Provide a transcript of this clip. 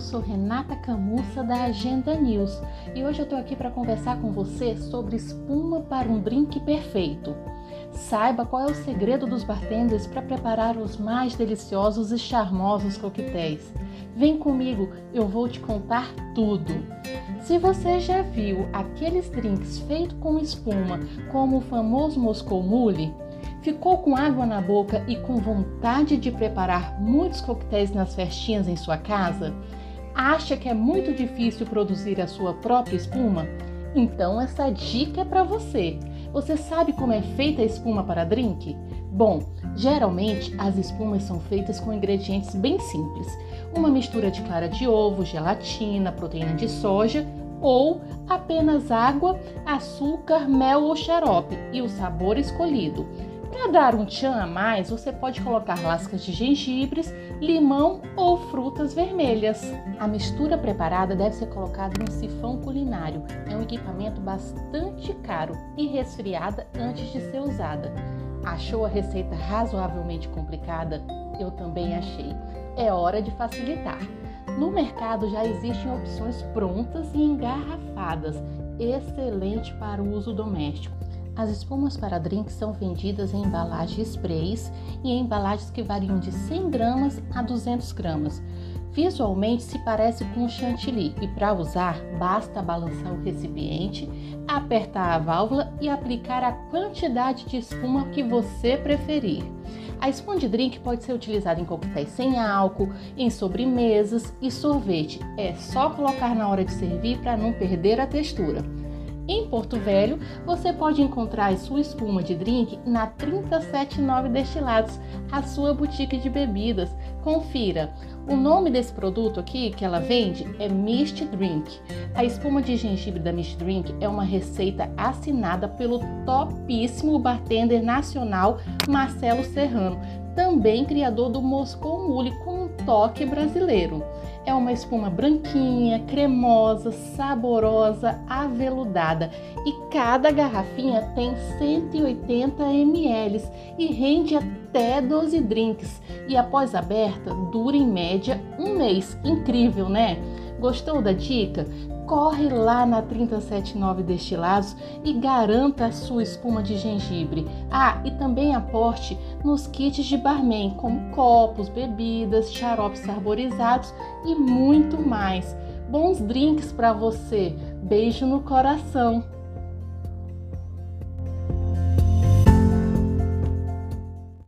sou Renata Camussa da Agenda News e hoje eu estou aqui para conversar com você sobre espuma para um drink perfeito. Saiba qual é o segredo dos bartenders para preparar os mais deliciosos e charmosos coquetéis. Vem comigo, eu vou te contar tudo. Se você já viu aqueles drinks feitos com espuma, como o famoso Moscou Mule, Ficou com água na boca e com vontade de preparar muitos coquetéis nas festinhas em sua casa? Acha que é muito difícil produzir a sua própria espuma? Então essa dica é para você. Você sabe como é feita a espuma para drink? Bom, geralmente as espumas são feitas com ingredientes bem simples: uma mistura de clara de ovo, gelatina, proteína de soja ou apenas água, açúcar, mel ou xarope e o sabor escolhido. Para dar um tchan a mais, você pode colocar lascas de gengibres, limão ou frutas vermelhas. A mistura preparada deve ser colocada em um sifão culinário. É um equipamento bastante caro e resfriada antes de ser usada. Achou a receita razoavelmente complicada? Eu também achei. É hora de facilitar. No mercado já existem opções prontas e engarrafadas, excelente para o uso doméstico. As espumas para drinks são vendidas em embalagens sprays e em embalagens que variam de 100 gramas a 200 gramas. Visualmente se parece com chantilly e para usar basta balançar o recipiente, apertar a válvula e aplicar a quantidade de espuma que você preferir. A espuma de drink pode ser utilizada em coquetéis sem álcool, em sobremesas e sorvete. É só colocar na hora de servir para não perder a textura. Em Porto Velho, você pode encontrar sua espuma de drink na 379 Destilados, a sua boutique de bebidas. Confira. O nome desse produto aqui que ela vende é Mist Drink. A espuma de gengibre da Mist Drink é uma receita assinada pelo topíssimo bartender nacional Marcelo Serrano, também criador do Moscou Mule com um toque brasileiro. É uma espuma branquinha, cremosa, saborosa, aveludada e cada garrafinha tem 180 ml e rende até 12 drinks. E após aberta, dura em média um mês. Incrível, né? Gostou da dica? Corre lá na 379 Destilados e garanta a sua espuma de gengibre. Ah, e também aporte nos kits de barman, como copos, bebidas, xaropes arborizados e muito mais. Bons drinks para você. Beijo no coração.